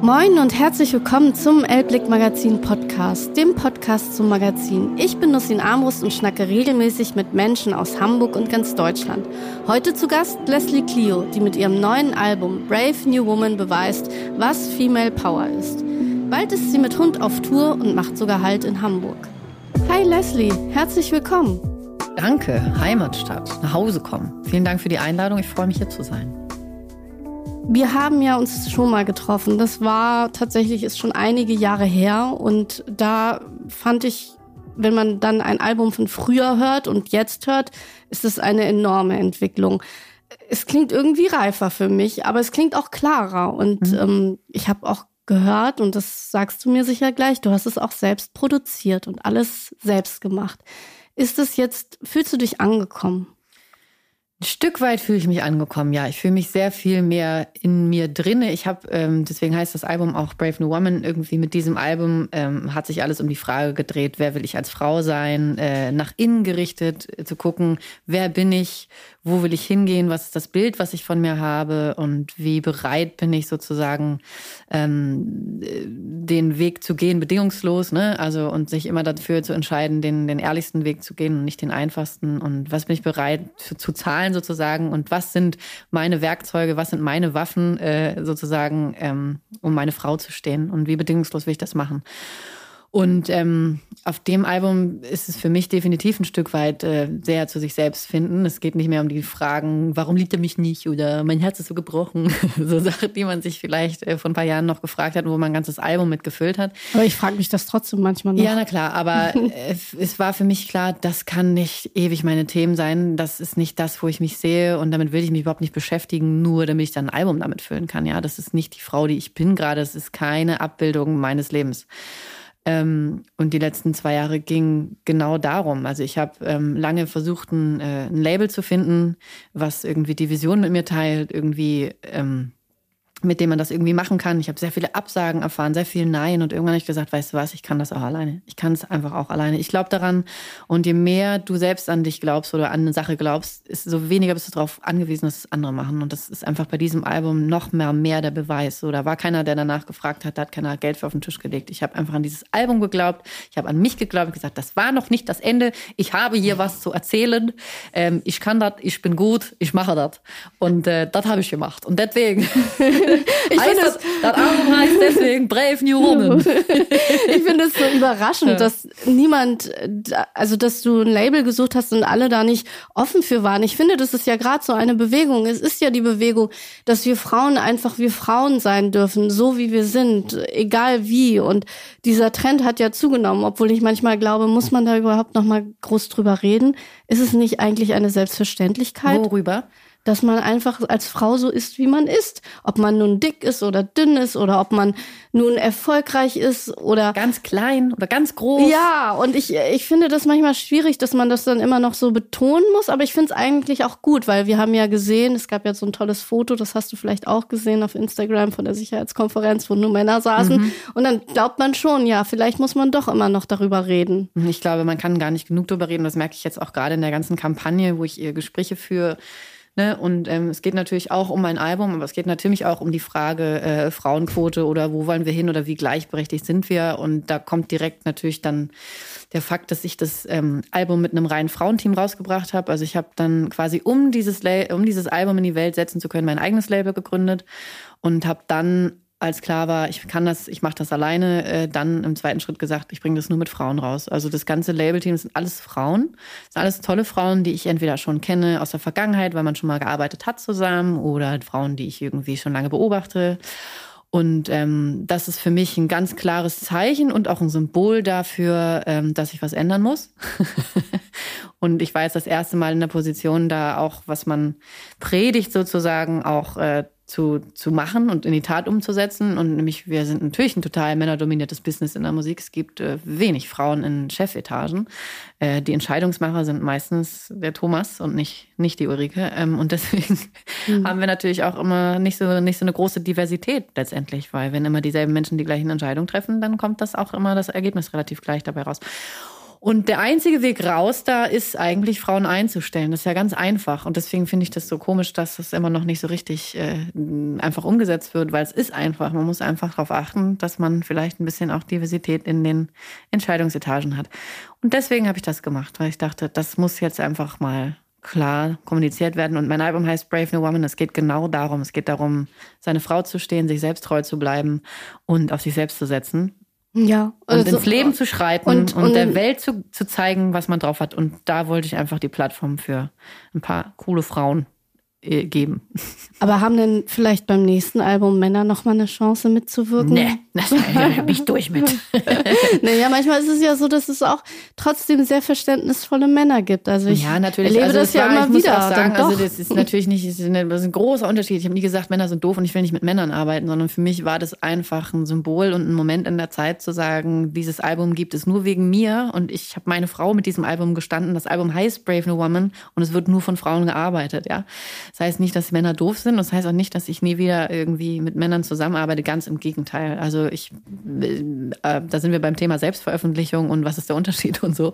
Moin und herzlich willkommen zum Elblick Magazin Podcast, dem Podcast zum Magazin. Ich bin Nussin Armbrust und schnacke regelmäßig mit Menschen aus Hamburg und ganz Deutschland. Heute zu Gast Leslie Clio, die mit ihrem neuen Album Brave New Woman beweist, was Female Power ist. Bald ist sie mit Hund auf Tour und macht sogar Halt in Hamburg. Hi Leslie, herzlich willkommen. Danke, Heimatstadt, nach Hause kommen. Vielen Dank für die Einladung, ich freue mich hier zu sein. Wir haben ja uns schon mal getroffen. Das war tatsächlich ist schon einige Jahre her und da fand ich, wenn man dann ein Album von früher hört und jetzt hört, ist es eine enorme Entwicklung. Es klingt irgendwie reifer für mich, aber es klingt auch klarer und mhm. ähm, ich habe auch gehört und das sagst du mir sicher gleich. Du hast es auch selbst produziert und alles selbst gemacht. Ist es jetzt? Fühlst du dich angekommen? Ein Stück weit fühle ich mich angekommen, ja. Ich fühle mich sehr viel mehr in mir drinne. Ich habe, ähm, deswegen heißt das Album auch Brave New Woman. Irgendwie mit diesem Album ähm, hat sich alles um die Frage gedreht, wer will ich als Frau sein, äh, nach innen gerichtet, äh, zu gucken, wer bin ich, wo will ich hingehen, was ist das Bild, was ich von mir habe und wie bereit bin ich sozusagen ähm, den Weg zu gehen, bedingungslos, ne? Also und sich immer dafür zu entscheiden, den, den ehrlichsten Weg zu gehen und nicht den einfachsten. Und was bin ich bereit zu, zu zahlen sozusagen und was sind meine Werkzeuge, was sind meine Waffen äh, sozusagen, ähm, um meine Frau zu stehen und wie bedingungslos will ich das machen. Und ähm, auf dem Album ist es für mich definitiv ein Stück weit äh, sehr zu sich selbst finden. Es geht nicht mehr um die Fragen, warum liebt er mich nicht oder mein Herz ist so gebrochen. so Sachen, die man sich vielleicht äh, vor ein paar Jahren noch gefragt hat, wo man ein ganzes Album mitgefüllt hat. Aber ich frage mich das trotzdem manchmal noch. Ja, na klar, aber äh, es war für mich klar, das kann nicht ewig meine Themen sein. Das ist nicht das, wo ich mich sehe und damit will ich mich überhaupt nicht beschäftigen, nur damit ich dann ein Album damit füllen kann. Ja, das ist nicht die Frau, die ich bin gerade. Es ist keine Abbildung meines Lebens. Ähm, und die letzten zwei Jahre ging genau darum. Also ich habe ähm, lange versucht, ein, äh, ein, Label zu finden, was irgendwie die Vision mit mir teilt, irgendwie ähm, mit dem man das irgendwie machen kann. Ich habe sehr viele Absagen erfahren, sehr viel Nein und irgendwann habe ich gesagt, weißt du was, ich kann das auch alleine. Ich kann es einfach auch alleine. Ich glaube daran und je mehr du selbst an dich glaubst oder an eine Sache glaubst, ist so weniger bist du darauf angewiesen, dass es andere machen und das ist einfach bei diesem Album noch mehr mehr der Beweis. So, da war keiner, der danach gefragt hat, da hat keiner Geld für auf den Tisch gelegt. Ich habe einfach an dieses Album geglaubt, ich habe an mich geglaubt und gesagt, das war noch nicht das Ende. Ich habe hier was zu erzählen. Ähm, ich kann das, ich bin gut, ich mache das und äh, das habe ich gemacht und deswegen ich finde das, das Album heißt deswegen Brave New Woman. ich finde es so überraschend, ja. dass niemand, also dass du ein Label gesucht hast und alle da nicht offen für waren. Ich finde, das ist ja gerade so eine Bewegung. Es ist ja die Bewegung, dass wir Frauen einfach wir Frauen sein dürfen, so wie wir sind, egal wie. Und dieser Trend hat ja zugenommen, obwohl ich manchmal glaube, muss man da überhaupt noch mal groß drüber reden? Ist es nicht eigentlich eine Selbstverständlichkeit? Worüber? Dass man einfach als Frau so ist, wie man ist. Ob man nun dick ist oder dünn ist oder ob man nun erfolgreich ist oder ganz klein oder ganz groß. Ja, und ich, ich finde das manchmal schwierig, dass man das dann immer noch so betonen muss, aber ich finde es eigentlich auch gut, weil wir haben ja gesehen, es gab ja so ein tolles Foto, das hast du vielleicht auch gesehen auf Instagram von der Sicherheitskonferenz, wo nur Männer saßen. Mhm. Und dann glaubt man schon, ja, vielleicht muss man doch immer noch darüber reden. Ich glaube, man kann gar nicht genug darüber reden. Das merke ich jetzt auch gerade in der ganzen Kampagne, wo ich ihr Gespräche führe Ne? Und ähm, es geht natürlich auch um ein Album, aber es geht natürlich auch um die Frage äh, Frauenquote oder wo wollen wir hin oder wie gleichberechtigt sind wir. Und da kommt direkt natürlich dann der Fakt, dass ich das ähm, Album mit einem reinen Frauenteam rausgebracht habe. Also ich habe dann quasi, um dieses, um dieses Album in die Welt setzen zu können, mein eigenes Label gegründet und habe dann als klar war, ich kann das, ich mache das alleine, äh, dann im zweiten Schritt gesagt, ich bringe das nur mit Frauen raus. Also das ganze Labelteam sind alles Frauen, das sind alles tolle Frauen, die ich entweder schon kenne aus der Vergangenheit, weil man schon mal gearbeitet hat zusammen, oder Frauen, die ich irgendwie schon lange beobachte. Und ähm, das ist für mich ein ganz klares Zeichen und auch ein Symbol dafür, ähm, dass ich was ändern muss. und ich war jetzt das erste Mal in der Position, da auch, was man predigt sozusagen, auch äh, zu, zu machen und in die Tat umzusetzen. Und nämlich, wir sind natürlich ein total männerdominiertes Business in der Musik. Es gibt äh, wenig Frauen in Chefetagen. Äh, die Entscheidungsmacher sind meistens der Thomas und nicht, nicht die Ulrike. Ähm, und deswegen mhm. haben wir natürlich auch immer nicht so, nicht so eine große Diversität letztendlich, weil wenn immer dieselben Menschen die gleichen Entscheidungen treffen, dann kommt das auch immer das Ergebnis relativ gleich dabei raus. Und der einzige Weg raus da ist eigentlich Frauen einzustellen. Das ist ja ganz einfach. Und deswegen finde ich das so komisch, dass das immer noch nicht so richtig äh, einfach umgesetzt wird, weil es ist einfach. Man muss einfach darauf achten, dass man vielleicht ein bisschen auch Diversität in den Entscheidungsetagen hat. Und deswegen habe ich das gemacht, weil ich dachte, das muss jetzt einfach mal klar kommuniziert werden. Und mein Album heißt Brave New Woman. Es geht genau darum. Es geht darum, seine Frau zu stehen, sich selbst treu zu bleiben und auf sich selbst zu setzen. Ja. Also, und ins Leben zu schreiten und, und, und der Welt zu, zu zeigen, was man drauf hat. Und da wollte ich einfach die Plattform für ein paar coole Frauen äh, geben. Aber haben denn vielleicht beim nächsten Album Männer noch mal eine Chance mitzuwirken? Nee, das ja nicht durch mit. naja, manchmal ist es ja so, dass es auch trotzdem sehr verständnisvolle Männer gibt. Also ich ja, natürlich. erlebe also das, ja war, immer ich muss wieder. Auch sagen, also das ist natürlich nicht, das ist, das ein großer Unterschied. Ich habe nie gesagt, Männer sind doof und ich will nicht mit Männern arbeiten, sondern für mich war das einfach ein Symbol und ein Moment in der Zeit zu sagen, dieses Album gibt es nur wegen mir und ich habe meine Frau mit diesem Album gestanden. Das Album heißt Brave New Woman und es wird nur von Frauen gearbeitet. Ja, das heißt nicht, dass Männer doof sind. Das heißt auch nicht, dass ich nie wieder irgendwie mit Männern zusammenarbeite. Ganz im Gegenteil. Also ich, äh, da sind wir beim Thema Selbstveröffentlichung und was ist der Unterschied und so.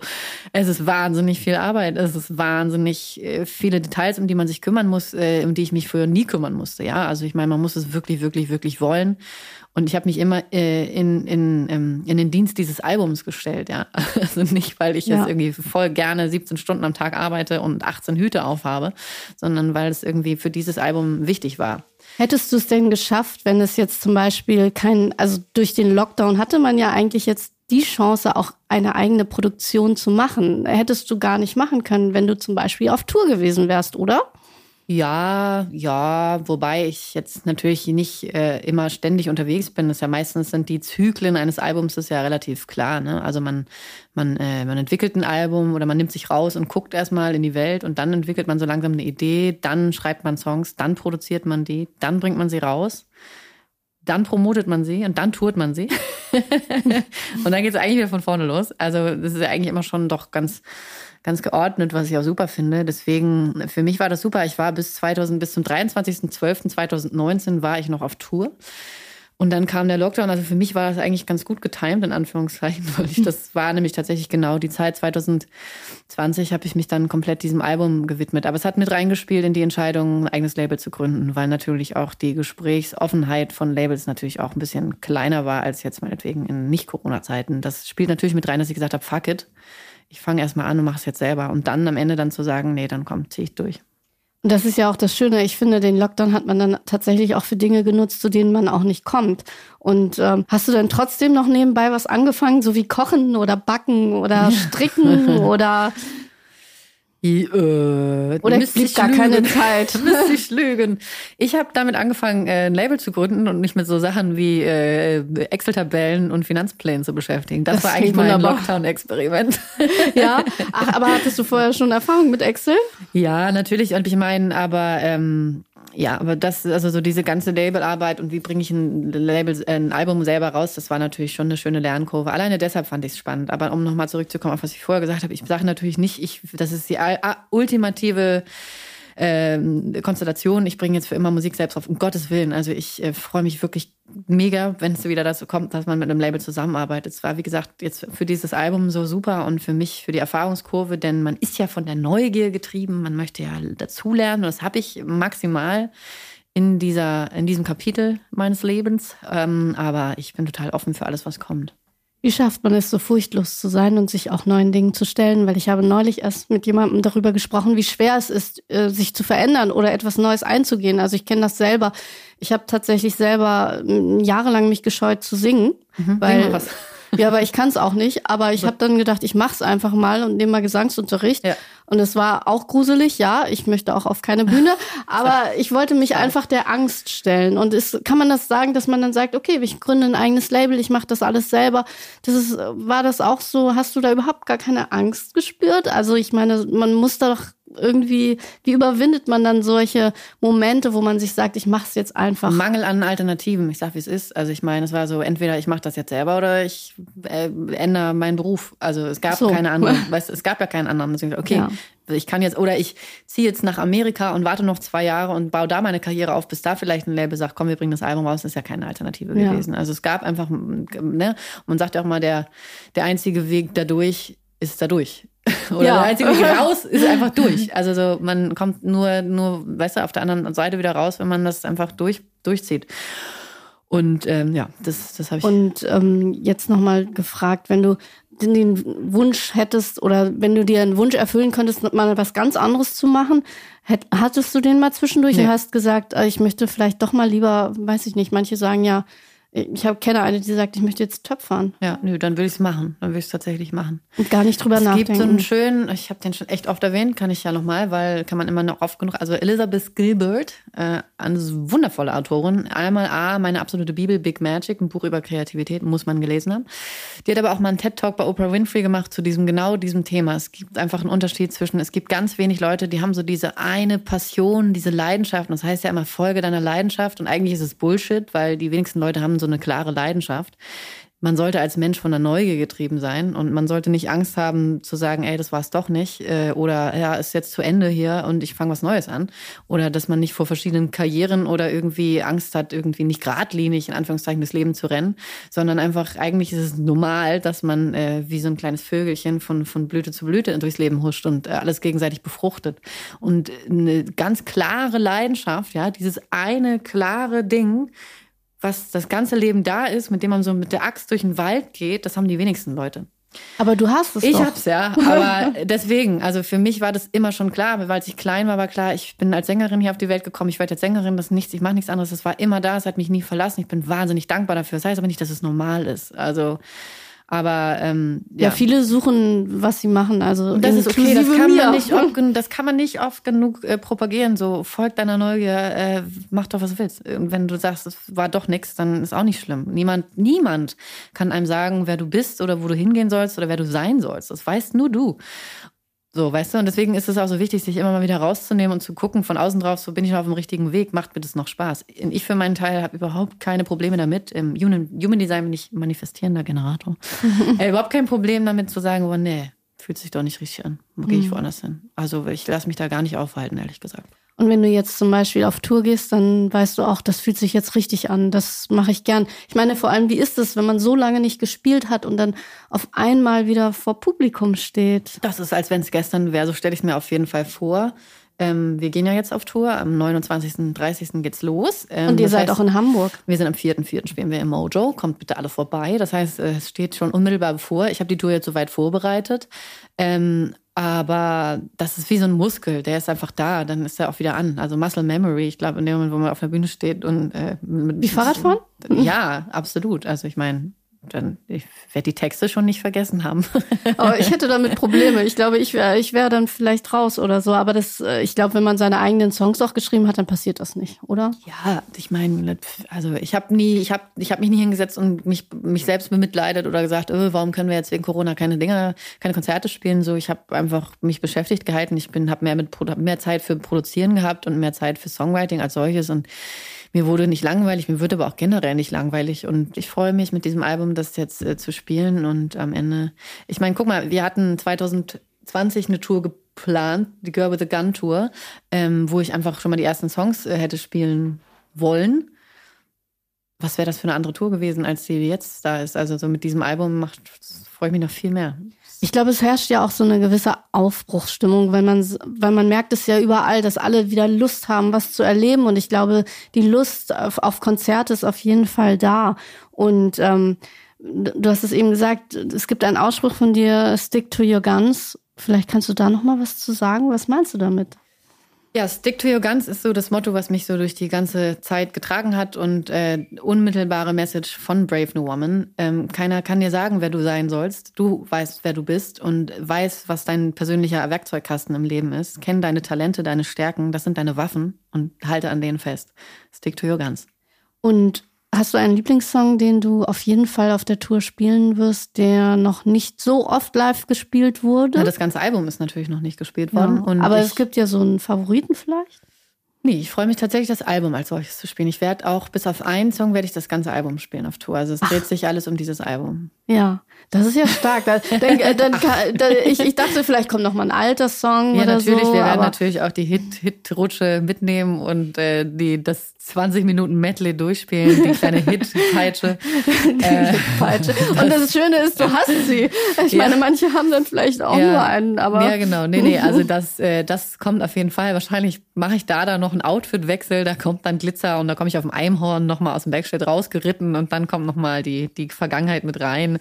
Es ist wahnsinnig viel Arbeit. Es ist wahnsinnig äh, viele Details, um die man sich kümmern muss, äh, um die ich mich früher nie kümmern musste. Ja, also ich meine, man muss es wirklich, wirklich, wirklich wollen. Und ich habe mich immer äh, in, in, ähm, in den Dienst dieses Albums gestellt, ja. Also nicht, weil ich Ja. jetzt irgendwie voll gerne 17 Stunden am Tag arbeite und 18 Hüte aufhabe, sondern weil es irgendwie für dieses Album wichtig war. Hättest du es denn geschafft, wenn es jetzt zum Beispiel kein, also durch den Lockdown hatte man ja eigentlich jetzt die Chance, auch eine eigene Produktion zu machen. Hättest du gar nicht machen können, wenn du zum Beispiel auf Tour gewesen wärst, oder? Ja, ja, wobei ich jetzt natürlich nicht äh, immer ständig unterwegs bin. Das ist ja meistens sind die Zyklen eines Albums ist ja relativ klar. Ne? Also man, man, äh, man entwickelt ein Album oder man nimmt sich raus und guckt erstmal in die Welt und dann entwickelt man so langsam eine Idee, dann schreibt man Songs, dann produziert man die, dann bringt man sie raus, dann promotet man sie und dann tourt man sie. und dann geht es eigentlich wieder von vorne los. Also das ist ja eigentlich immer schon doch ganz ganz geordnet, was ich auch super finde. Deswegen, für mich war das super. Ich war bis 2000, bis zum 23.12.2019 war ich noch auf Tour. Und dann kam der Lockdown. Also für mich war das eigentlich ganz gut getimt, in Anführungszeichen, weil ich, das war nämlich tatsächlich genau die Zeit 2020 habe ich mich dann komplett diesem Album gewidmet. Aber es hat mit reingespielt in die Entscheidung, ein eigenes Label zu gründen, weil natürlich auch die Gesprächsoffenheit von Labels natürlich auch ein bisschen kleiner war als jetzt meinetwegen in Nicht-Corona-Zeiten. Das spielt natürlich mit rein, dass ich gesagt habe, fuck it ich fange erstmal an und mache es jetzt selber. Und dann am Ende dann zu sagen, nee, dann komm, zieh ich durch. Und das ist ja auch das Schöne. Ich finde, den Lockdown hat man dann tatsächlich auch für Dinge genutzt, zu denen man auch nicht kommt. Und ähm, hast du denn trotzdem noch nebenbei was angefangen, so wie Kochen oder Backen oder Stricken oder I, äh, oder müsste blieb ich gar lügen. keine Zeit? Müsste ich lügen. Ich habe damit angefangen, äh, ein Label zu gründen und mich mit so Sachen wie äh, Excel-Tabellen und Finanzplänen zu beschäftigen. Das, Das war eigentlich mein. Lockdown-Experiment. ja. Ach, aber hattest du vorher schon Erfahrung mit Excel? Ja, natürlich. Und ich meine, aber ähm, ja, aber das, also so diese ganze Labelarbeit und wie bringe ich ein Label, ein Album selber raus, das war natürlich schon eine schöne Lernkurve. Alleine deshalb fand ich es spannend. Aber um nochmal zurückzukommen auf was ich vorher gesagt habe, ich sage natürlich nicht, ich, das ist die ultimative ähm, Konstellation. Ich bringe jetzt für immer Musik selbst auf, um Gottes Willen. Also ich äh, freue mich wirklich mega, wenn es wieder dazu kommt, dass man mit einem Label zusammenarbeitet. Es war, wie gesagt, jetzt für dieses Album so super und für mich für die Erfahrungskurve, denn man ist ja von der Neugier getrieben, man möchte ja dazulernen und das habe ich maximal in dieser, in diesem Kapitel meines Lebens. Ähm, aber ich bin total offen für alles, was kommt. Wie schafft man es, so furchtlos zu sein und sich auch neuen Dingen zu stellen? Weil ich habe neulich erst mit jemandem darüber gesprochen, wie schwer es ist, äh, sich zu verändern oder etwas Neues einzugehen. Also ich kenne das selber. Ich habe tatsächlich selber jahrelang mich gescheut zu singen, Sing weil was. Ja, aber ich kann es auch nicht. Aber ich habe dann gedacht, ich mach's einfach mal und nehme mal Gesangsunterricht. Ja. Und es war auch gruselig, ja. Ich möchte auch auf keine Bühne, aber ich wollte mich einfach der Angst stellen. Und es, kann man das sagen, dass man dann sagt, okay, ich gründe ein eigenes Label, ich mache das alles selber. Das ist, war das auch so? Hast du da überhaupt gar keine Angst gespürt? Also ich meine, man muss da doch irgendwie, wie überwindet man dann solche Momente, wo man sich sagt, ich mache es jetzt einfach? Mangel an Alternativen. Ich sag, wie es ist. Also ich meine, es war so, entweder ich mache das jetzt selber oder ich äh, ändere meinen Beruf. Also es gab So. keine anderen. Weißt, es gab ja keinen anderen. Deswegen, okay, Ja. ich kann jetzt oder ich ziehe jetzt nach Amerika und warte noch zwei Jahre und baue da meine Karriere auf, bis da vielleicht ein Label sagt, komm, wir bringen das Album raus. Das ist ja keine Alternative Ja. gewesen. Also es gab einfach, ne, man sagt ja auch mal, der der einzige Weg dadurch ist da durch. Oder ja. der einzige Weg raus ist einfach durch. Also so, man kommt nur, nur, weißt du, auf der anderen Seite wieder raus, wenn man das einfach durch, durchzieht. Und ähm, ja, das, das habe ich. Und ähm, jetzt nochmal gefragt, wenn du den Wunsch hättest oder wenn du dir einen Wunsch erfüllen könntest, mal was ganz anderes zu machen, hattest du den mal zwischendurch nee. und hast gesagt, äh, ich möchte vielleicht doch mal lieber, weiß ich nicht, manche sagen ja, ich habe kenne eine, die sagt, ich möchte jetzt töpfern. Ja, nö, dann will ich es machen. Dann will ich es tatsächlich machen. Und gar nicht drüber es nachdenken. Es gibt so einen schönen, ich habe den schon echt oft erwähnt, kann ich ja nochmal, weil kann man immer noch oft genug. Also Elizabeth Gilbert, äh, eine wundervolle Autorin. Einmal A, meine absolute Bibel, Big Magic, ein Buch über Kreativität, muss man gelesen haben. Die hat aber auch mal einen TED-Talk bei Oprah Winfrey gemacht zu diesem genau diesem Thema. Es gibt einfach einen Unterschied zwischen, es gibt ganz wenig Leute, die haben so diese eine Passion, diese Leidenschaft. Und das heißt ja immer Folge deiner Leidenschaft. Und eigentlich ist es Bullshit, weil die wenigsten Leute haben so eine klare Leidenschaft. Leidenschaft. Man sollte als Mensch von der Neugier getrieben sein und man sollte nicht Angst haben zu sagen, ey, das war es doch nicht äh, oder ja, ist jetzt zu Ende hier und ich fange was Neues an oder dass man nicht vor verschiedenen Karrieren oder irgendwie Angst hat, irgendwie nicht geradlinig in Anführungszeichen das Leben zu rennen, sondern einfach eigentlich ist es normal, dass man äh, wie so ein kleines Vögelchen von von Blüte zu Blüte durchs Leben huscht und äh, alles gegenseitig befruchtet und eine ganz klare Leidenschaft, ja, dieses eine klare Ding was das ganze Leben da ist, mit dem man so mit der Axt durch den Wald geht, das haben die wenigsten Leute. Aber du hast es Ich doch. hab's ja, aber deswegen, also für mich war das immer schon klar, weil ich klein war, war klar, ich bin als Sängerin hier auf die Welt gekommen, ich werde jetzt Sängerin, das ist nichts, ich mache nichts anderes, das war immer da, es hat mich nie verlassen, ich bin wahnsinnig dankbar dafür. Das heißt aber nicht, dass es normal ist. Also aber ähm, ja. ja. viele suchen, was sie machen. Also das ist okay. Das kann, man nicht oft, das kann man nicht oft genug äh, propagieren. So folgt deiner Neugier, äh, mach doch was du willst. Und wenn du sagst, es war doch nichts, dann ist auch nicht schlimm. Niemand, niemand kann einem sagen, wer du bist oder wo du hingehen sollst oder wer du sein sollst. Das weißt nur du. So, weißt du, und deswegen ist es auch so wichtig, sich immer mal wieder rauszunehmen und zu gucken von außen drauf, so bin ich noch auf dem richtigen Weg, macht mir das noch Spaß. Ich für meinen Teil habe überhaupt keine Probleme damit. Im Human, Human Design bin ich manifestierender Generator. äh, überhaupt kein Problem damit zu sagen, oh nee, fühlt sich doch nicht richtig an. Gehe ich mhm. woanders hin. Also ich lasse mich da gar nicht aufhalten, ehrlich gesagt. Und wenn du jetzt zum Beispiel auf Tour gehst, dann weißt du auch, das fühlt sich jetzt richtig an. Das mache ich gern. Ich meine, vor allem, wie ist es, wenn man so lange nicht gespielt hat und dann auf einmal wieder vor Publikum steht? Das ist, als wenn es gestern wäre. So stelle ich es mir auf jeden Fall vor. Ähm, wir gehen ja jetzt auf Tour. Am 29. 30. geht's los. Ähm, und ihr seid heißt, auch in Hamburg. Wir sind am 4.4. spielen wir im Mojo. Kommt bitte alle vorbei. Das heißt, es steht schon unmittelbar bevor. Ich habe die Tour jetzt soweit vorbereitet. Ähm, aber das ist wie so ein Muskel, der ist einfach da, dann ist er auch wieder an. Also Muscle Memory, ich glaube, in dem Moment, wo man auf der Bühne steht und äh, mit, Wie Fahrradfahren? Ja, absolut. Also ich meine, dann ich werde die Texte schon nicht vergessen haben. aber ich hätte damit Probleme. Ich glaube, ich wäre ich wär dann vielleicht raus oder so. Aber das, äh, ich glaube, wenn man seine eigenen Songs auch geschrieben hat, dann passiert das nicht, oder? Ja, ich meine, also ich habe nie, ich habe, ich habe mich nie hingesetzt und mich mich selbst bemitleidet oder gesagt, oh, warum können wir jetzt wegen Corona keine Dinge, keine Konzerte spielen? So, ich habe einfach mich beschäftigt gehalten. Ich bin, habe mehr mit mehr Zeit für Produzieren gehabt und mehr Zeit für Songwriting als solches und mir wurde nicht langweilig, mir wird aber auch generell nicht langweilig. Und ich freue mich mit diesem Album, das jetzt äh, zu spielen. Und am Ende, ich meine, guck mal, wir hatten 2020 eine Tour geplant, die Girl with the Gun Tour, ähm, wo ich einfach schon mal die ersten Songs äh, hätte spielen wollen. Was wäre das für eine andere Tour gewesen, als die jetzt da ist? Also so mit diesem Album freue ich mich noch viel mehr. Ich glaube, es herrscht ja auch so eine gewisse Aufbruchsstimmung, weil man, weil man merkt es ja überall, dass alle wieder Lust haben, was zu erleben. Und ich glaube, die Lust auf, auf Konzerte ist auf jeden Fall da. Und ähm, du hast es eben gesagt, es gibt einen Ausspruch von dir, stick to your guns. Vielleicht kannst du da noch mal was zu sagen. Was meinst du damit? Ja, Stick to your guns ist so das Motto, was mich so durch die ganze Zeit getragen hat und äh, unmittelbare Message von Brave New Woman. Ähm, keiner kann dir sagen, wer du sein sollst. Du weißt, wer du bist und weißt, was dein persönlicher Werkzeugkasten im Leben ist. Kenn deine Talente, deine Stärken, das sind deine Waffen und halte an denen fest. Stick to your guns. Und Hast du einen Lieblingssong, den du auf jeden Fall auf der Tour spielen wirst, der noch nicht so oft live gespielt wurde? Ja, das ganze Album ist natürlich noch nicht gespielt worden. Ja, aber es gibt ja so einen Favoriten vielleicht? Nee, ich freue mich tatsächlich, das Album als solches zu spielen. Ich werde auch bis auf einen Song werde ich das ganze Album spielen auf Tour. Also es dreht Ach. sich alles um dieses Album. Ja. Das ist ja stark. Da, dann, äh, dann, da, ich, ich dachte, vielleicht kommt noch mal ein alter Song ja, oder natürlich. so. Wir werden natürlich auch die Hit-Rutsche Hit mitnehmen und äh, die, das 20 Minuten Medley durchspielen, die kleine Hit-Peitsche. äh. Und das Schöne ist, du hast sie. Ich ja. meine, manche haben dann vielleicht auch ja. nur einen, aber. Ja, genau. Nee, nee, also das, äh, das kommt auf jeden Fall. Wahrscheinlich mache ich da dann noch einen Outfit-Wechsel, da kommt dann Glitzer und da komme ich auf dem Eimhorn nochmal aus dem Backstage rausgeritten und dann kommt nochmal die, die Vergangenheit mit rein.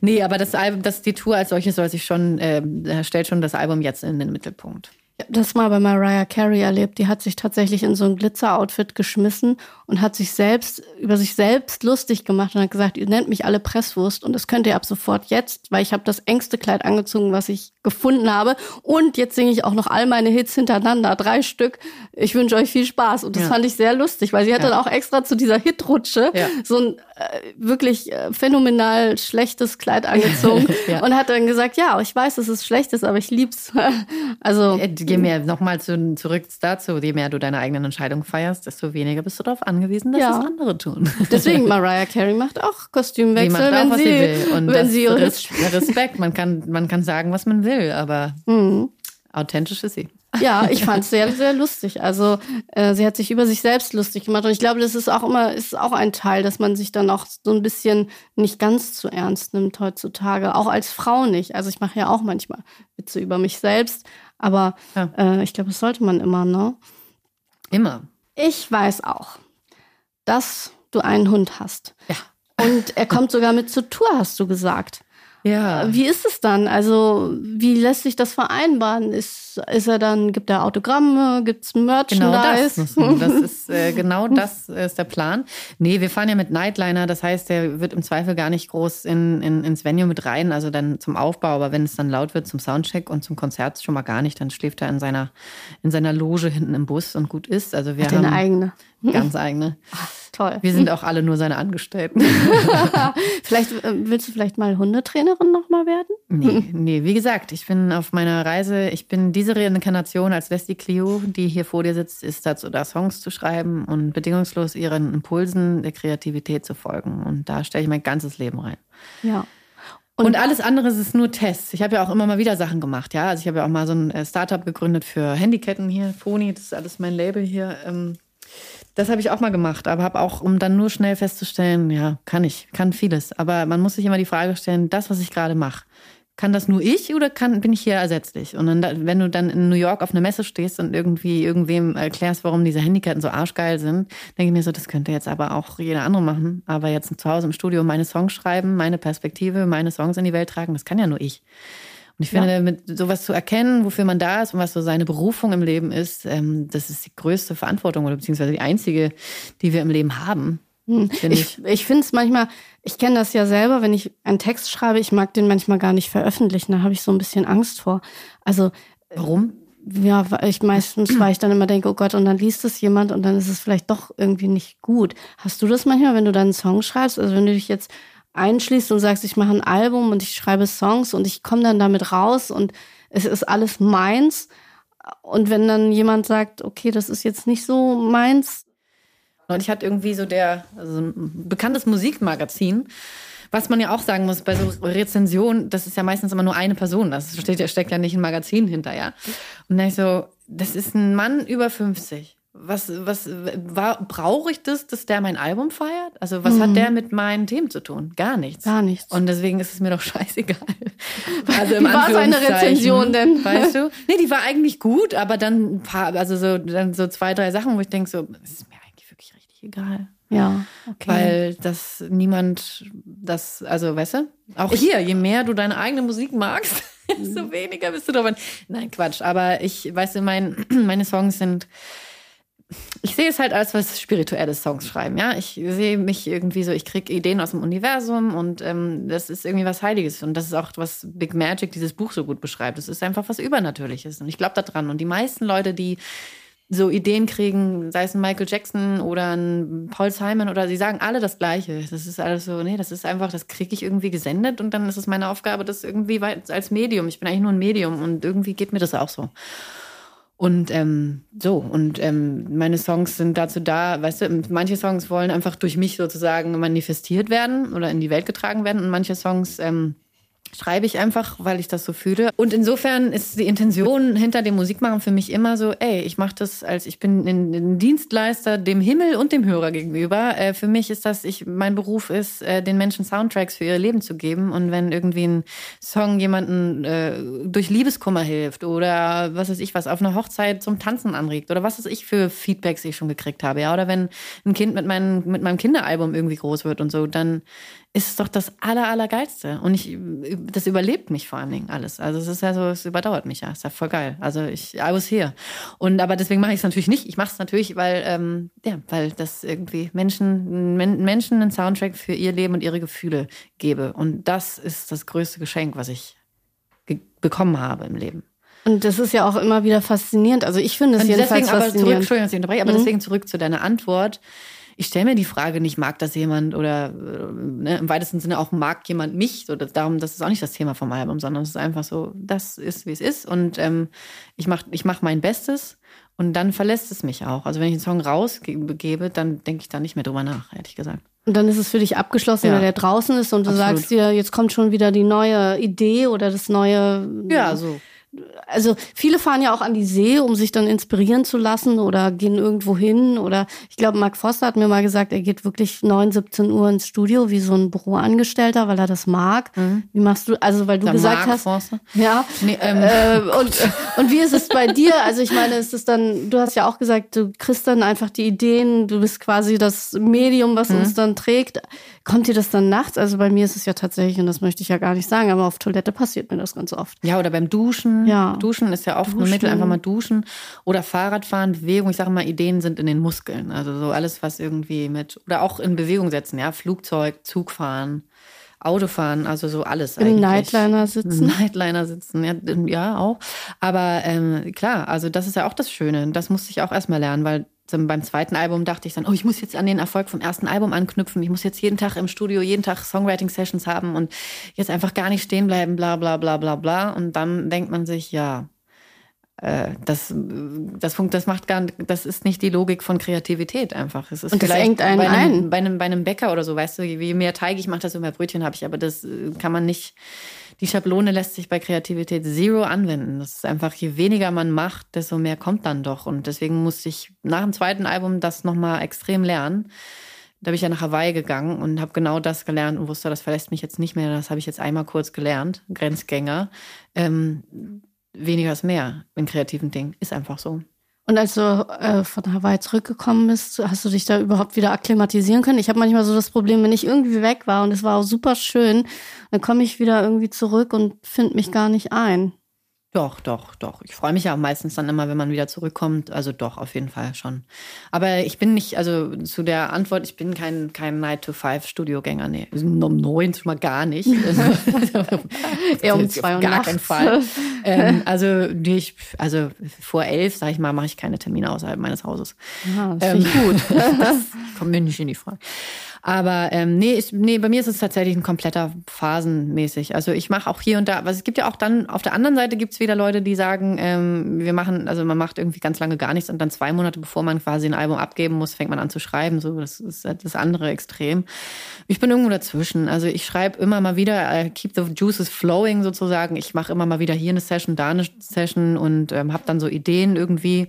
Nee, aber das Album, das, die Tour als solche soll sich schon, äh, stellt schon das Album jetzt in den Mittelpunkt. Ich habe das mal bei Mariah Carey erlebt. Die hat sich tatsächlich in so ein Glitzer-Outfit geschmissen und hat sich selbst über sich selbst lustig gemacht und hat gesagt, ihr nennt mich alle Presswurst und das könnt ihr ab sofort jetzt, weil ich habe das engste Kleid angezogen, was ich gefunden habe und jetzt singe ich auch noch all meine Hits hintereinander, drei Stück. Ich wünsche euch viel Spaß und das ja. fand ich sehr lustig, weil sie hat ja. dann auch extra zu dieser Hitrutsche ja. so ein äh, wirklich äh, phänomenal schlechtes Kleid angezogen und hat dann gesagt, ja, ich weiß, dass es schlecht ist, aber ich lieb's. also äh, je mehr, nochmal zu, zurück dazu, je mehr du deine eigenen Entscheidungen feierst, desto weniger bist du darauf angewiesen, dass es andere tun. Deswegen, Mariah Carey macht auch Kostümwechsel, macht auch, wenn, sie, sie, will. Und wenn sie Respekt, man kann, man kann sagen, was man will, aber mhm. authentisch ist sie. Ja, ich fand es sehr, sehr lustig. Also äh, sie hat sich über sich selbst lustig gemacht. Und ich glaube, das ist auch immer, ist auch ein Teil, dass man sich dann auch so ein bisschen nicht ganz zu ernst nimmt heutzutage. Auch als Frau nicht. Also ich mache ja auch manchmal Witze über mich selbst. Aber ja. äh, ich glaube, das sollte man immer, ne? Immer. Ich weiß auch, dass du einen Hund hast. Ja. Und er kommt sogar mit zur Tour, hast du gesagt. Ja. Wie ist es dann? Also, wie lässt sich das vereinbaren? Ist, ist er dann, gibt er Autogramme, gibt's Merchandise? Genau das, das ist, äh, genau das ist der Plan. Nee, wir fahren ja mit Nightliner, das heißt, der wird im Zweifel gar nicht groß in, in, ins Venue mit rein, also dann zum Aufbau, aber wenn es dann laut wird zum Soundcheck und zum Konzert schon mal gar nicht, dann schläft er in seiner, in seiner Loge hinten im Bus und gut ist. Also wir Hat haben eine eigene. Ganz eigene. Toll. Wir sind auch alle nur seine Angestellten. vielleicht äh, willst du vielleicht mal Hundetrainerin nochmal werden? Nee, nee, wie gesagt, ich bin auf meiner Reise, ich bin diese Reinkarnation als Westy Clio, die hier vor dir sitzt, ist dazu da, Songs zu schreiben und bedingungslos ihren Impulsen der Kreativität zu folgen. Und da stelle ich mein ganzes Leben rein. Ja. Und, und, alles andere ist nur Tests. Ich habe ja auch immer mal wieder Sachen gemacht, ja. Also ich habe ja auch mal so ein äh, Startup gegründet für Handyketten hier, Pony, das ist alles mein Label hier. Das habe ich auch mal gemacht, aber habe auch, um dann nur schnell festzustellen, ja, kann ich, kann vieles. Aber man muss sich immer die Frage stellen, das, was ich gerade mache, kann das nur ich oder kann, bin ich hier ersetzlich? Und dann, wenn du dann in New York auf einer Messe stehst und irgendwie irgendwem erklärst, warum diese Handyketten so arschgeil sind, denke ich mir so, das könnte jetzt aber auch jeder andere machen. Aber jetzt zu Hause im Studio meine Songs schreiben, meine Perspektive, meine Songs in die Welt tragen, das kann ja nur ich. Und ich finde, ja. mit sowas zu erkennen, wofür man da ist und was so seine Berufung im Leben ist, ähm, das ist die größte Verantwortung oder beziehungsweise die einzige, die wir im Leben haben. Hm. Ich ich, ich finde es manchmal, ich kenne das ja selber, wenn ich einen Text schreibe, ich mag den manchmal gar nicht veröffentlichen, da habe ich so ein bisschen Angst vor. Also warum? Ja, ich meistens, weil ich dann immer denke, oh Gott, und dann liest es jemand und dann ist es vielleicht doch irgendwie nicht gut. Hast du das manchmal, wenn du dann einen Song schreibst? Also wenn du dich jetzt einschließt und sagst, ich mache ein Album und ich schreibe Songs und ich komme dann damit raus und es ist alles meins. Und wenn dann jemand sagt, okay, das ist jetzt nicht so meins. Und ich hatte irgendwie so der, also ein bekanntes Musikmagazin, was man ja auch sagen muss, bei so Rezensionen, das ist ja meistens immer nur eine Person. Das steht, steckt ja nicht ein Magazin hinterher. Und dann ich so, das ist ein Mann über 50 was, was war, brauche ich das, dass der mein Album feiert? Also, was mhm. hat der mit meinen Themen zu tun? Gar nichts. Gar nichts. Und deswegen ist es mir doch scheißegal. Also Wie war seine Rezension denn? Weißt du? Nee, die war eigentlich gut, aber dann ein paar, also so, dann so zwei, drei Sachen, wo ich denke, so, das ist mir eigentlich wirklich richtig egal. Ja, okay. Weil das niemand, das, also, weißt du? Auch hier, je mehr du deine eigene Musik magst, desto mhm. weniger bist du drauf. Nein, Quatsch. Aber ich, weißt du, mein, meine Songs sind, ich sehe es halt als was spirituelles Songs schreiben, ja. Ich sehe mich irgendwie so, ich kriege Ideen aus dem Universum und ähm, das ist irgendwie was Heiliges. Und das ist auch, was Big Magic, dieses Buch so gut beschreibt. Es ist einfach was Übernatürliches. Und ich glaube daran. Und die meisten Leute, die so Ideen kriegen, sei es ein Michael Jackson oder ein Paul Simon oder sie sagen alle das Gleiche. Das ist alles so, nee, das ist einfach, das kriege ich irgendwie gesendet und dann ist es meine Aufgabe, das irgendwie als Medium. Ich bin eigentlich nur ein Medium und irgendwie geht mir das auch so. Und ähm, so, und ähm, meine Songs sind dazu da, weißt du, manche Songs wollen einfach durch mich sozusagen manifestiert werden oder in die Welt getragen werden und manche Songs ähm, schreibe ich einfach, weil ich das so fühle. Und insofern ist die Intention hinter dem Musikmachen für mich immer so, ey, ich mache das als, ich bin ein Dienstleister dem Himmel und dem Hörer gegenüber. Äh, für mich ist das, ich, mein Beruf ist, äh, den Menschen Soundtracks für ihr Leben zu geben. Und wenn irgendwie ein Song jemanden äh, durch Liebeskummer hilft oder was weiß ich was, auf einer Hochzeit zum Tanzen anregt oder was weiß ich für Feedbacks ich schon gekriegt habe, ja, oder wenn ein Kind mit, meinem mit meinem Kinderalbum irgendwie groß wird und so, dann ist es doch das aller, allergeilste. Und ich, das überlebt mich vor allen Dingen alles. Also es ist ja so, es überdauert mich ja. Ist ja voll geil. Also ich, I was here. Und aber deswegen mache ich es natürlich nicht. Ich mache es natürlich, weil, ähm, ja, weil das irgendwie Menschen, Men Menschen einen Soundtrack für ihr Leben und ihre Gefühle gebe. Und das ist das größte Geschenk, was ich bekommen habe im Leben. Und das ist ja auch immer wieder faszinierend. Also ich finde es jedenfalls deswegen faszinierend. Aber zurück, Entschuldigung, dass ich unterbreche, aber mhm. deswegen zurück zu deiner Antwort ich stelle mir die Frage nicht, mag das jemand oder ne, im weitesten Sinne auch mag jemand mich. So, das, darum, das ist auch nicht das Thema vom Album, sondern es ist einfach so, das ist, wie es ist. Und ähm, ich mache ich mach mein Bestes und dann verlässt es mich auch. Also wenn ich einen Song rausgebe, dann denke ich da nicht mehr drüber nach, ehrlich gesagt. Und dann ist es für dich abgeschlossen, ja. wenn der draußen ist und du Absolut. sagst dir, jetzt kommt schon wieder die neue Idee oder das neue. Ja, so also viele fahren ja auch an die See, um sich dann inspirieren zu lassen oder gehen irgendwo hin. Oder ich glaube, Mark Foster hat mir mal gesagt, er geht wirklich 9, 17 Uhr ins Studio wie so ein Büroangestellter, weil er das mag. Mhm. Wie machst du, also weil du Der gesagt Mark hast. Forster? Ja. Nee, ähm, äh, und, und wie ist es bei dir? Also ich meine, ist es dann, du hast ja auch gesagt, du kriegst dann einfach die Ideen, du bist quasi das Medium, was mhm. uns dann trägt. Kommt dir das dann nachts? Also bei mir ist es ja tatsächlich, und das möchte ich ja gar nicht sagen, aber auf Toilette passiert mir das ganz oft. Ja, oder beim Duschen. Ja. Duschen ist ja oft duschen. ein Mittel, einfach mal duschen. Oder Fahrradfahren, Bewegung. Ich sage mal, Ideen sind in den Muskeln. Also so alles, was irgendwie mit, oder auch in Bewegung setzen, ja. Flugzeug, Zugfahren. Autofahren, also so alles Im eigentlich. Im Nightliner sitzen. Nightliner sitzen, ja, ja auch. Aber ähm, klar, also das ist ja auch das Schöne. Das musste ich auch erstmal lernen, weil beim zweiten Album dachte ich dann, oh, ich muss jetzt an den Erfolg vom ersten Album anknüpfen. Ich muss jetzt jeden Tag im Studio, jeden Tag Songwriting-Sessions haben und jetzt einfach gar nicht stehen bleiben, bla bla bla bla bla. Und dann denkt man sich, ja, äh, das, das, funkt, das macht gar das ist nicht die Logik von Kreativität einfach. Es ist und das engt einen bei einem, ein. Bei einem, bei einem Bäcker oder so, weißt du, je mehr Teig ich mache, desto mehr Brötchen habe ich. Aber das äh, kann man nicht die Schablone lässt sich bei Kreativität Zero anwenden. Das ist einfach, je weniger man macht, desto mehr kommt dann doch. Und deswegen musste ich nach dem zweiten Album das nochmal extrem lernen. Da bin ich ja nach Hawaii gegangen und habe genau das gelernt und wusste, das verlässt mich jetzt nicht mehr. Das habe ich jetzt einmal kurz gelernt. Grenzgänger. Ähm, weniger ist mehr in kreativen Dingen. Ist einfach so. Und als du äh, von Hawaii zurückgekommen bist, hast du dich da überhaupt wieder akklimatisieren können? Ich habe manchmal so das Problem, wenn ich irgendwie weg war und es war auch super schön, dann komme ich wieder irgendwie zurück und finde mich gar nicht ein. Doch, doch, doch. Ich freue mich ja meistens dann immer, wenn man wieder zurückkommt. Also doch, auf jeden Fall schon. Aber ich bin nicht, also zu der Antwort, ich bin kein, kein 9-to-5-Studiogänger. Nee, um neun schon mal gar nicht. Eher um zwei Uhr Gar keinen Fall. ähm, also, ich, also vor elf, sag ich mal, mache ich keine Termine außerhalb meines Hauses. Ja, das ähm, gut. das kommt mir nicht in die Frage. Aber ähm, nee, ich, nee, bei mir ist es tatsächlich ein kompletter phasenmäßig. Also ich mache auch hier und da, was es gibt ja auch dann, auf der anderen Seite gibt es wieder Leute, die sagen, ähm, wir machen, also man macht irgendwie ganz lange gar nichts und dann zwei Monate bevor man quasi ein Album abgeben muss, fängt man an zu schreiben. So, das ist das andere Extrem. Ich bin irgendwo dazwischen. Also ich schreibe immer mal wieder, I keep the juices flowing sozusagen. Ich mache immer mal wieder hier eine Session, da eine Session und ähm, habe dann so Ideen irgendwie.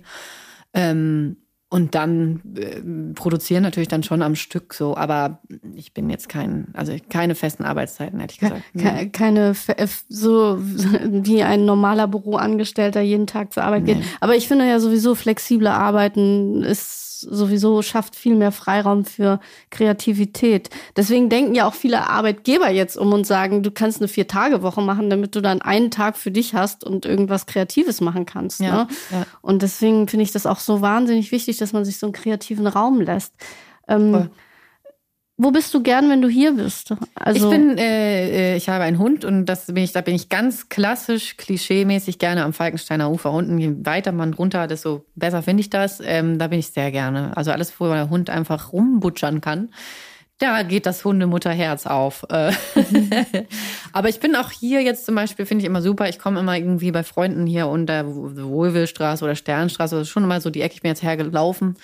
Ähm, und dann äh, produzieren natürlich dann schon am Stück so, aber ich bin jetzt kein, also keine festen Arbeitszeiten, hätte ich gesagt. Keine, keine so wie ein normaler Büroangestellter jeden Tag zur Arbeit nee. geht. Aber ich finde ja sowieso flexible Arbeiten ist sowieso schafft viel mehr Freiraum für Kreativität. Deswegen denken ja auch viele Arbeitgeber jetzt um und sagen, du kannst eine Vier-Tage-Woche machen, damit du dann einen Tag für dich hast und irgendwas Kreatives machen kannst. Ja, ne? ja. Und deswegen finde ich das auch so wahnsinnig wichtig, dass man sich so einen kreativen Raum lässt. Ähm, wo bist du gern, wenn du hier bist? Also ich bin, äh, äh, ich habe einen Hund und das bin ich, da bin ich ganz klassisch, klischeemäßig gerne am Falkensteiner Ufer unten. Je weiter man runter, desto besser finde ich das. Ähm, da bin ich sehr gerne. Also alles, wo der Hund einfach rumbutschern kann. da geht das Hundemutterherz auf. Aber ich bin auch hier jetzt zum Beispiel, finde ich immer super. Ich komme immer irgendwie bei Freunden hier unter Wohlwillstraße oder Sternstraße, das ist schon immer so die Ecke, ich bin jetzt hergelaufen.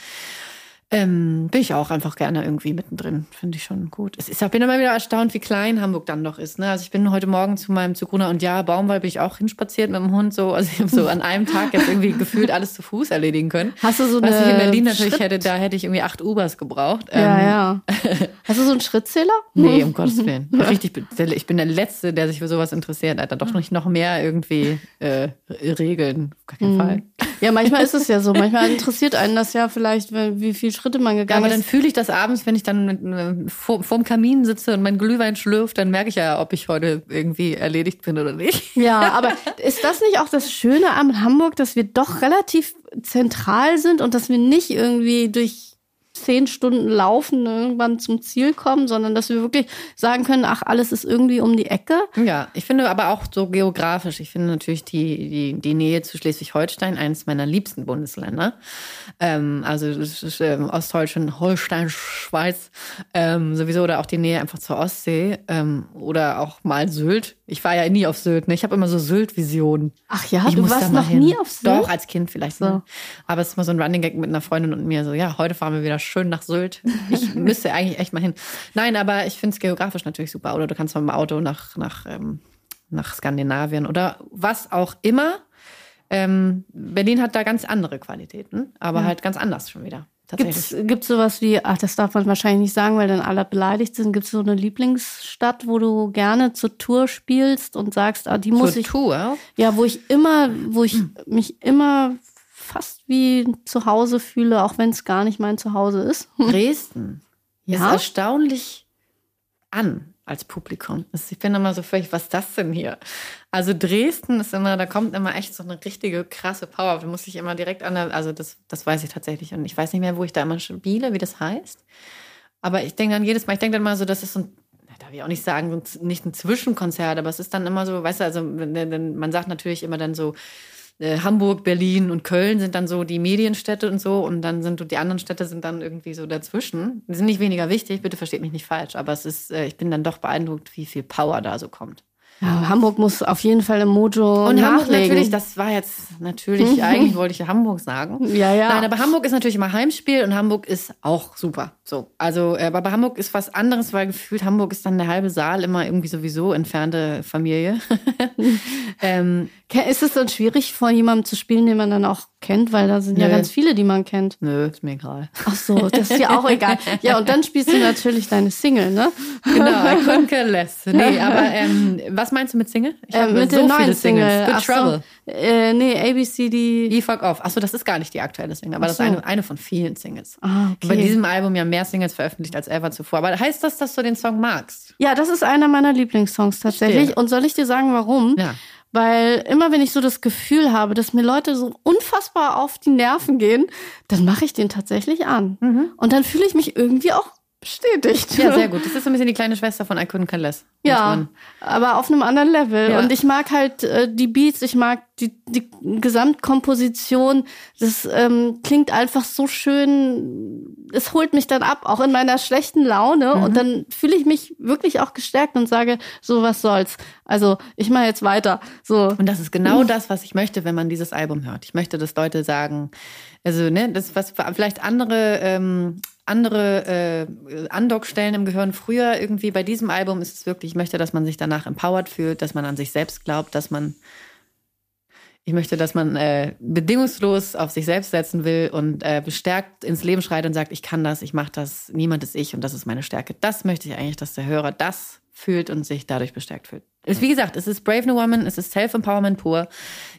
Ähm, bin ich auch einfach gerne irgendwie mittendrin. Finde ich schon gut. Es ist, ich bin immer wieder erstaunt, wie klein Hamburg dann doch ist. Ne? Also ich bin heute Morgen zu meinem Zugrunner und ja, Baumwall bin ich auch hinspaziert mit dem Hund. So. Also ich habe so an einem Tag jetzt irgendwie gefühlt alles zu Fuß erledigen können. Hast du so Was eine ich in Berlin natürlich Schritt- hätte, da hätte ich irgendwie acht Ubers gebraucht. Ja, Ähm, ja. Hast du so einen Schrittzähler? Nee, um Gottes Willen. Richtig, ich bin der Letzte, der sich für sowas interessiert. Alter, doch nicht noch mehr irgendwie äh, Regeln. Auf gar keinen Fall. Ja, manchmal ist es ja so. Manchmal interessiert einen das ja vielleicht, wie viele Schritte man Ja, gegangen aber dann fühle ich das abends, wenn ich dann mit, äh, vor, vorm Kamin sitze und mein Glühwein schlürft, dann merke ich ja, ob ich heute irgendwie erledigt bin oder nicht. Ja, aber ist das nicht auch das Schöne an Hamburg, dass wir doch relativ zentral sind und dass wir nicht irgendwie durch zehn Stunden Laufen irgendwann zum Ziel kommen, sondern dass wir wirklich sagen können, ach, alles ist irgendwie um die Ecke. Ja, ich finde aber auch so geografisch. Ich finde natürlich die, die, die Nähe zu Schleswig-Holstein eines meiner liebsten Bundesländer. Ähm, also ähm, Ostholstein, Holstein, Schweiz ähm, sowieso oder auch die Nähe einfach zur Ostsee ähm, oder auch mal Sylt. Ich war ja nie auf Sylt. Ne? Ich habe immer so Sylt-Visionen. Ach ja, ich du warst noch hin. nie auf Sylt? Doch, als Kind vielleicht. Ne? Aber es ist mal so ein Running Gag mit einer Freundin und mir so, ja, heute fahren wir wieder schön nach Sylt. Ich müsste eigentlich echt mal hin. Nein, aber ich finde es geografisch natürlich super. Oder du kannst mal mit dem Auto nach, nach, ähm, nach Skandinavien oder was auch immer. Ähm, Berlin hat da ganz andere Qualitäten, aber halt ganz anders schon wieder. Gibt's, gibt's sowas wie, ach, das darf man wahrscheinlich nicht sagen, weil dann alle beleidigt sind. Gibt's so eine Lieblingsstadt, wo du gerne zur Tour spielst und sagst, ah, die muss Zur ich, Tour. ja, wo ich immer, wo ich mich immer fast wie zu Hause fühle, auch wenn es gar nicht mein Zuhause ist. Dresden ist Ja? erstaunlich an als Publikum. Ich bin immer so völlig, was ist das denn hier? Also Dresden ist immer, da kommt immer echt so eine richtige krasse Power. Da muss ich immer direkt an der, also das, das weiß ich tatsächlich. Und ich weiß nicht mehr, wo ich da immer spiele, wie das heißt. Aber ich denke dann jedes Mal, ich denke dann mal so, das ist so ein, darf ich auch nicht sagen, nicht ein Zwischenkonzert, aber es ist dann immer so, weißt du, also man sagt natürlich immer dann so, äh, Hamburg, Berlin und Köln sind dann so die Medienstädte und so und dann sind die anderen Städte sind dann irgendwie so dazwischen. Die sind nicht weniger wichtig, bitte versteht mich nicht falsch, aber es ist, äh, ich bin dann doch beeindruckt, wie viel Power da so kommt. Ja, Hamburg muss auf jeden Fall im Mojo Und Hamburg nachlegen. natürlich, das war jetzt natürlich, eigentlich wollte ich Hamburg sagen. Ja, ja. Nein, aber Hamburg ist natürlich immer Heimspiel und Hamburg ist auch super. So, also, äh, aber bei Hamburg ist was anderes, weil gefühlt Hamburg ist dann der halbe Saal immer irgendwie sowieso entfernte Familie. ähm, Ist es dann schwierig, vor jemandem zu spielen, den man dann auch kennt? Weil da sind ja Nö. ganz viele, die man kennt. nö, ist mir egal. Ach so, das ist ja auch egal. Ja, und dann spielst du natürlich deine Single, ne? Genau, I couldn't care less. Nee, aber ähm, was meinst du mit Single? Ich Äh, habe mit so viele neuen Single. Singles. Good Ach so. Trouble. Äh, nee, ABCD. E Fuck Off. Achso, das ist gar nicht die aktuelle Single, aber Ach das so. ist eine, eine von vielen Singles. Ah, okay. Bei diesem Album ja mehr Singles veröffentlicht als ever zuvor. Aber heißt das, dass du den Song magst? Ja, das ist einer meiner Lieblingssongs tatsächlich. Verstehe. Und soll ich dir sagen, warum? Ja. Weil immer wenn ich so das Gefühl habe, dass mir Leute so unfassbar auf die Nerven gehen, dann mache ich den tatsächlich an. Und dann fühle ich mich irgendwie auch bestätigt. Mhm. Ja, sehr gut. Das ist so ein bisschen die kleine Schwester von I Couldn't Care Less. Ja, aber auf einem anderen Level. Ja. Und ich mag halt äh, die Beats, ich mag die, die Gesamtkomposition. Das ähm, klingt einfach so schön. Es holt mich dann ab, auch in meiner schlechten Laune. Mhm. Und dann fühle ich mich wirklich auch gestärkt und sage, so was soll's. Also ich mache jetzt weiter. So. Und das ist genau das, was ich möchte, wenn man dieses Album hört. Ich möchte, dass Leute sagen, also ne, das was vielleicht andere ähm, andere äh, Andockstellen im Gehirn früher irgendwie bei diesem Album ist es wirklich, ich möchte, dass man sich danach empowered fühlt, dass man an sich selbst glaubt, dass man ich möchte, dass man äh, bedingungslos auf sich selbst setzen will und äh, bestärkt ins Leben schreit und sagt, ich kann das, ich mache das, niemand ist ich und das ist meine Stärke. Das möchte ich eigentlich, dass der Hörer das fühlt und sich dadurch bestärkt fühlt. Es, wie gesagt, es ist Brave New Woman, es ist Self-Empowerment pur.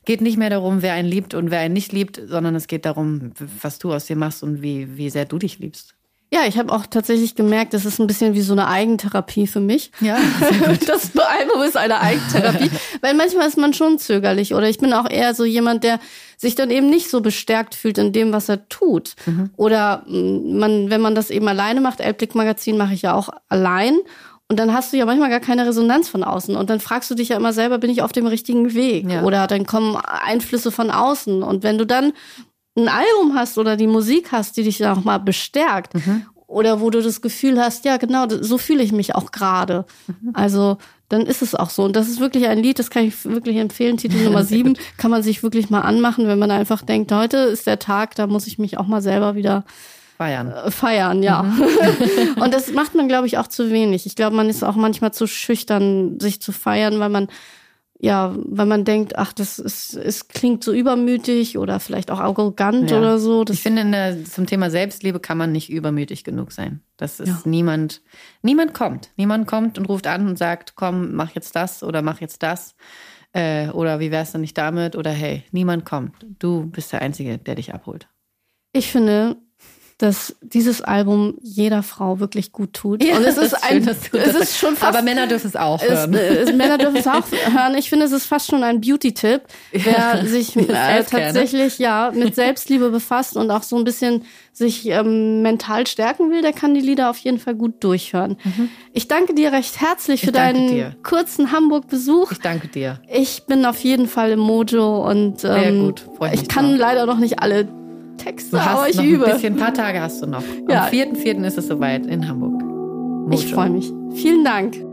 Geht nicht mehr darum, wer einen liebt und wer einen nicht liebt, sondern es geht darum, was du aus dir machst und wie, wie sehr du dich liebst. Ja, ich habe auch tatsächlich gemerkt, das ist ein bisschen wie so eine Eigentherapie für mich. Ja, Das Album ist eine Eigentherapie. Weil manchmal ist man schon zögerlich oder ich bin auch eher so jemand, der sich dann eben nicht so bestärkt fühlt in dem, was er tut. Oder mm, man, wenn man das eben alleine macht, Elbblick Magazin mache ich ja auch allein. Und dann hast du ja manchmal gar keine Resonanz von außen. Und dann fragst du dich ja immer selber, bin ich auf dem richtigen Weg? Ja. Oder dann kommen Einflüsse von außen. Und wenn du dann ein Album hast oder die Musik hast, die dich auch mal bestärkt oder wo du das Gefühl hast, ja genau, so fühle ich mich auch gerade. Mhm. Also dann ist es auch so. Und das ist wirklich ein Lied, das kann ich wirklich empfehlen. Titel Nummer sieben kann man sich wirklich mal anmachen, wenn man einfach denkt, heute ist der Tag, da muss ich mich auch mal selber wieder Feiern. Äh, feiern, ja. Mhm. und das macht man, glaube ich, auch zu wenig. Ich glaube, man ist auch manchmal zu schüchtern, sich zu feiern, weil man ja, weil man denkt, ach, das ist, es klingt so übermütig oder vielleicht auch arrogant ja. oder so. Das ich finde, der, zum Thema Selbstliebe kann man nicht übermütig genug sein. Das ist ja. niemand, niemand kommt. Niemand kommt und ruft an und sagt, komm, mach jetzt das oder mach jetzt das. Äh, oder wie wär's denn nicht damit? Oder hey, niemand kommt. Du bist der Einzige, der dich abholt. Ich finde, dass dieses Album jeder Frau wirklich gut tut. Ja, und es ist ein, schön, es ist schon fast, aber Männer dürfen es auch hören. Es, Männer dürfen es auch hören. Ich finde, es ist fast schon ein Beauty-Tipp, wer ja, sich äh, tatsächlich ja mit Selbstliebe befasst und auch so ein bisschen sich ähm, mental stärken will, der kann die Lieder auf jeden Fall gut durchhören. Mhm. Ich danke dir recht herzlich für deinen dir. kurzen Hamburg-Besuch. Ich danke dir. Ich bin auf jeden Fall im Mojo und ähm, Sehr gut. ich kann drauf. leider noch nicht alle Texte, du hast aber ich noch übe. Ein bisschen, ein paar Tage hast du noch. Ja. Am 4.4. ist es soweit in Hamburg. Mojo. Ich freue mich. Vielen Dank.